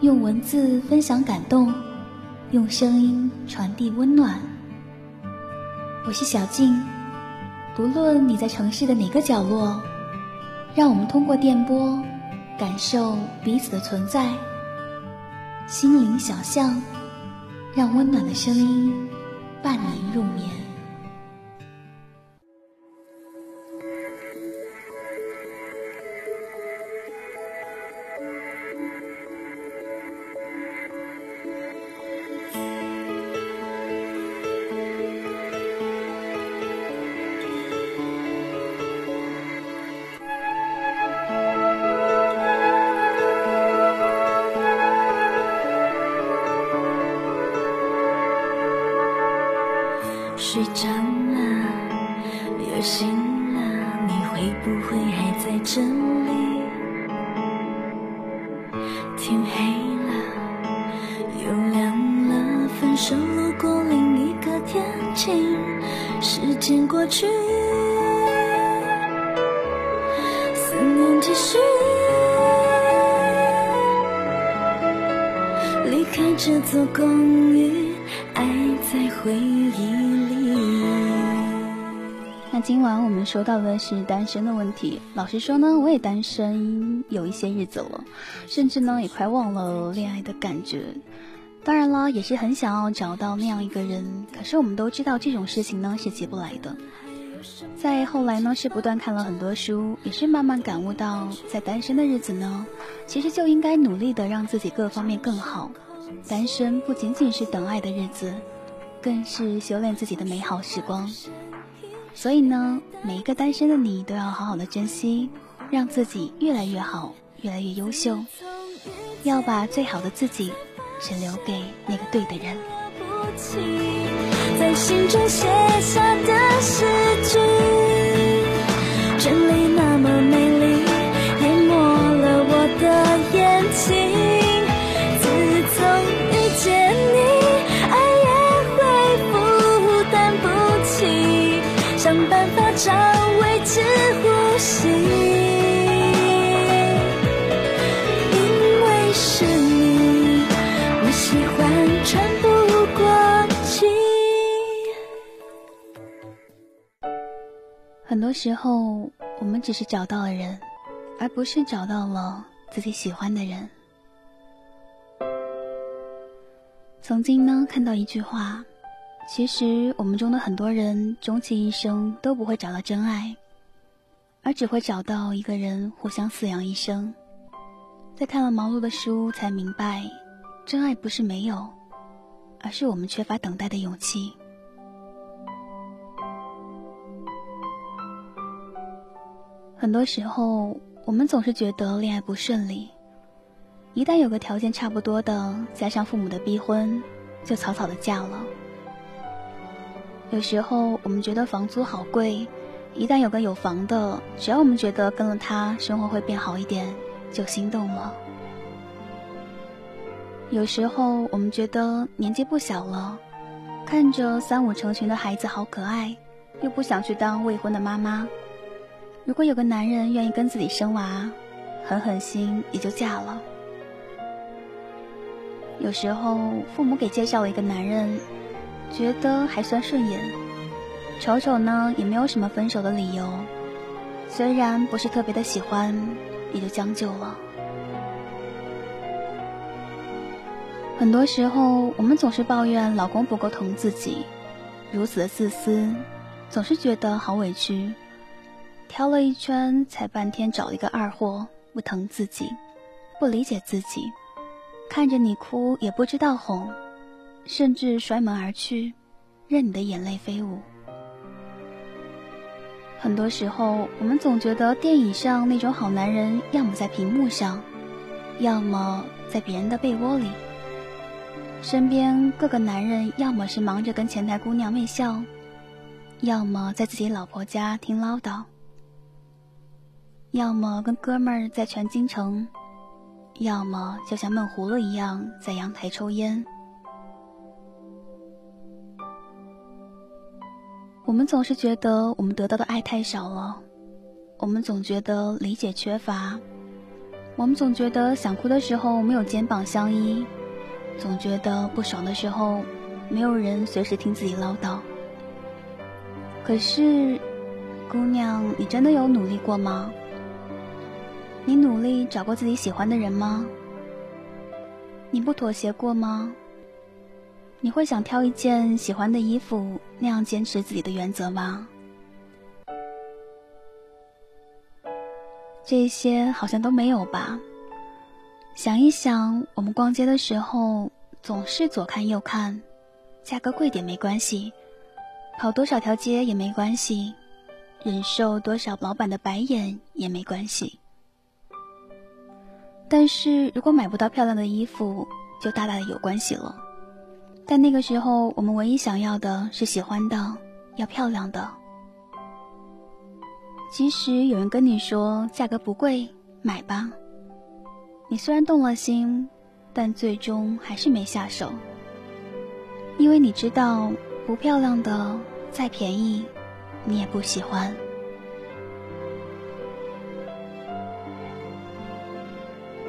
用文字分享感动，用声音传递温暖。我是小静，不论你在城市的哪个角落，让我们通过电波感受彼此的存在。心灵小巷，让温暖的声音伴您入眠。睡着了，又醒了，你会不会还在这里？天黑了，又亮了，分手路过另一个天晴，时间过去，思念继续，离开这座公寓，爱在回忆。今晚我们说到的是单身的问题。老实说呢，我也单身有一些日子了，甚至呢也快忘了恋爱的感觉。当然啦，也是很想要找到那样一个人。可是我们都知道这种事情呢是急不来的。再后来呢，是不断看了很多书，也是慢慢感悟到，在单身的日子呢，其实就应该努力的让自己各方面更好。单身不仅仅是等爱的日子，更是修炼自己的美好时光。所以呢，每一个单身的你都要好好的珍惜，让自己越来越好，越来越优秀。要把最好的自己，只留给那个对的人。在心中写下的诗句，真理那么很多时候，我们只是找到了人，而不是找到了自己喜欢的人。曾经呢，看到一句话，其实我们中的很多人终其一生都不会找到真爱，而只会找到一个人互相饲养一生。在看了毛路的书，才明白，真爱不是没有，而是我们缺乏等待的勇气。很多时候，我们总是觉得恋爱不顺利，一旦有个条件差不多的，加上父母的逼婚，就草草的嫁了。有时候我们觉得房租好贵，一旦有个有房的，只要我们觉得跟了他生活会变好一点，就心动了。有时候我们觉得年纪不小了，看着三五成群的孩子好可爱，又不想去当未婚的妈妈。如果有个男人愿意跟自己生娃，狠狠心也就嫁了。有时候父母给介绍了一个男人，觉得还算顺眼，瞅瞅呢也没有什么分手的理由，虽然不是特别的喜欢，也就将就了。很多时候，我们总是抱怨老公不够疼自己，如此的自私，总是觉得好委屈。挑了一圈，才半天找了一个二货，不疼自己，不理解自己，看着你哭也不知道哄，甚至摔门而去，任你的眼泪飞舞。很多时候，我们总觉得电影上那种好男人，要么在屏幕上，要么在别人的被窝里。身边各个男人，要么是忙着跟前台姑娘媚笑，要么在自己老婆家听唠叨。要么跟哥们儿在全京城，要么就像闷葫芦一样在阳台抽烟。我们总是觉得我们得到的爱太少了，我们总觉得理解缺乏，我们总觉得想哭的时候没有肩膀相依，总觉得不爽的时候没有人随时听自己唠叨。可是，姑娘，你真的有努力过吗？你努力找过自己喜欢的人吗？你不妥协过吗？你会想挑一件喜欢的衣服，那样坚持自己的原则吗？这些好像都没有吧。想一想，我们逛街的时候总是左看右看，价格贵点没关系，跑多少条街也没关系，忍受多少老板的白眼也没关系。但是如果买不到漂亮的衣服，就大大的有关系了。但那个时候，我们唯一想要的是喜欢的，要漂亮的。即使有人跟你说价格不贵，买吧。你虽然动了心，但最终还是没下手，因为你知道，不漂亮的再便宜，你也不喜欢。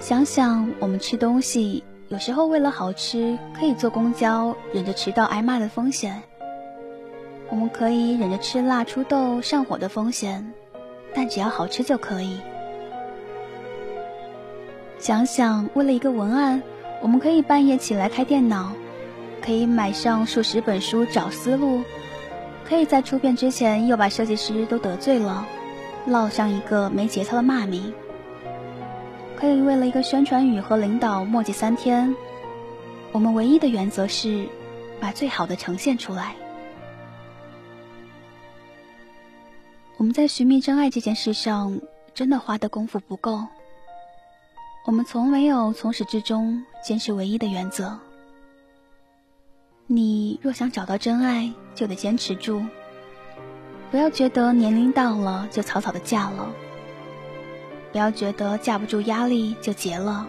想想我们吃东西，有时候为了好吃，可以坐公交忍着迟到挨骂的风险；我们可以忍着吃辣出痘上火的风险。但只要好吃就可以。想想，为了一个文案，我们可以半夜起来开电脑，可以买上数十本书找思路，可以在出片之前又把设计师都得罪了，烙上一个没节操的骂名。可以为了一个宣传语和领导磨叽三天。我们唯一的原则是，把最好的呈现出来。我们在寻觅真爱这件事上，真的花的功夫不够。我们从没有从始至终坚持唯一的原则。你若想找到真爱，就得坚持住。不要觉得年龄到了就草草的嫁了。不要觉得架不住压力就结了。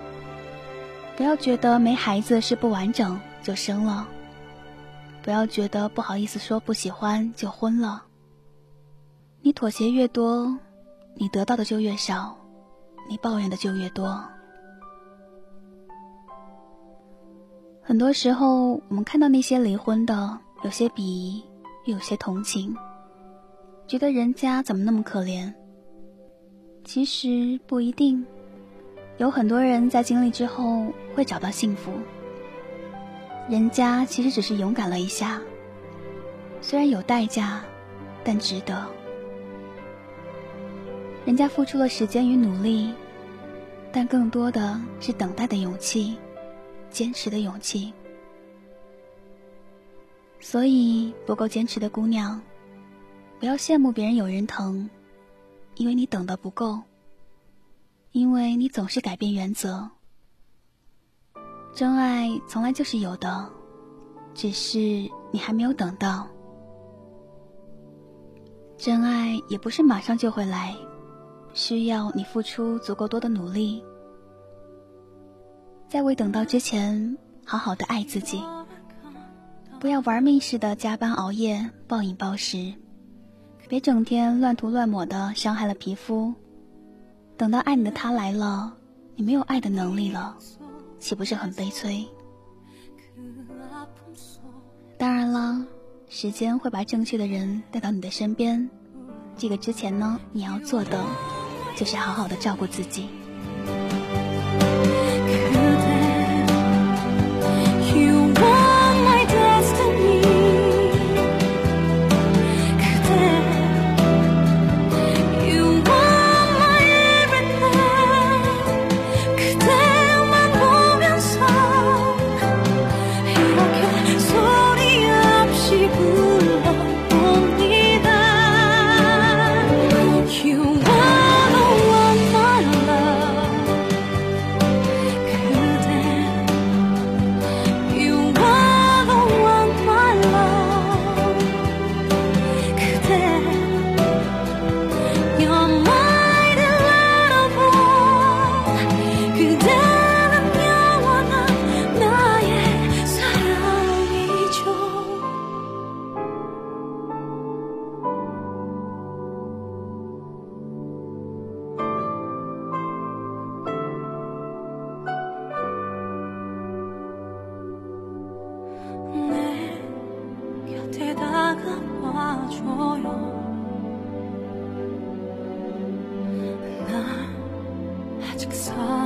不要觉得没孩子是不完整就生了。不要觉得不好意思说不喜欢就婚了。你妥协越多，你得到的就越少，你抱怨的就越多。很多时候，我们看到那些离婚的，有些鄙夷，有些同情，觉得人家怎么那么可怜。其实不一定，有很多人在经历之后会找到幸福。人家其实只是勇敢了一下，虽然有代价，但值得。人家付出了时间与努力，但更多的是等待的勇气，坚持的勇气。所以，不够坚持的姑娘，不要羡慕别人有人疼，因为你等的不够，因为你总是改变原则。真爱从来就是有的，只是你还没有等到。真爱也不是马上就会来。需要你付出足够多的努力，在未等到之前，好好的爱自己，不要玩命似的加班熬夜、暴饮暴食，别整天乱涂乱抹的伤害了皮肤。等到爱你的他来了，你没有爱的能力了，岂不是很悲催？当然了，时间会把正确的人带到你的身边，这个之前呢，你要做的。就是好好的照顾自己。time.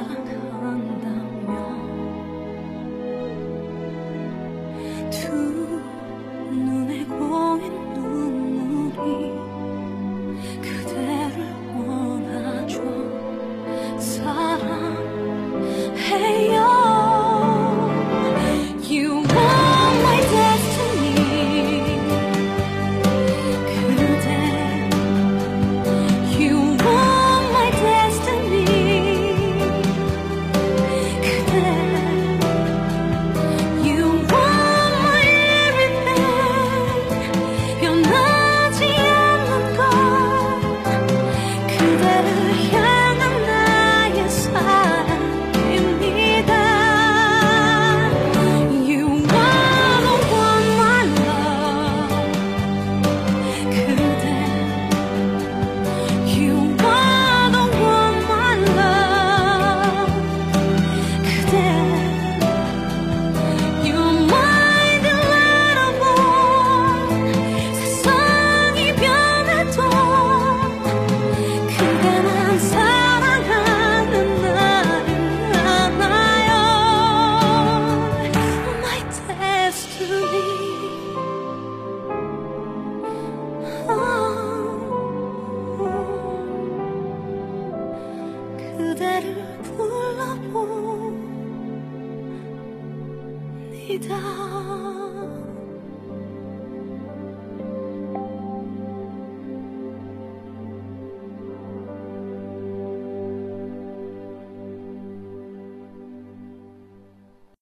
知道。